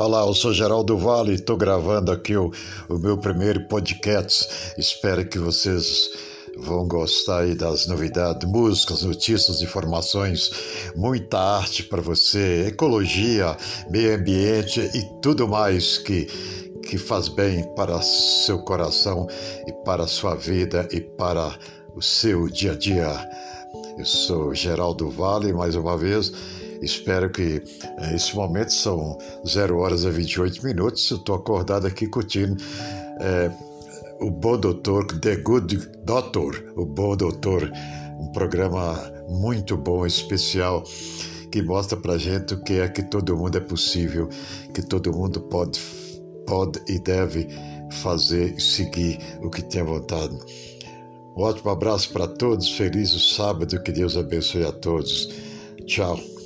Olá, eu sou Geraldo Vale, estou gravando aqui o, o, meu primeiro podcast. Espero que vocês vão gostar aí das novidades, músicas, notícias, informações, muita arte para você, ecologia, meio ambiente e tudo mais que, que faz bem para seu coração e para sua vida e para o seu dia a dia. Eu sou Geraldo Vale, mais uma vez Espero que é, esse momento são 0 horas e 28 minutos. Estou acordado aqui curtindo é, o Bom Doutor, The Good Doctor, o Bom Doutor, um programa muito bom, especial, que mostra para gente o que é que todo mundo é possível, que todo mundo pode, pode e deve fazer e seguir o que tem vontade. Um ótimo abraço para todos, feliz o sábado, que Deus abençoe a todos. Tchau.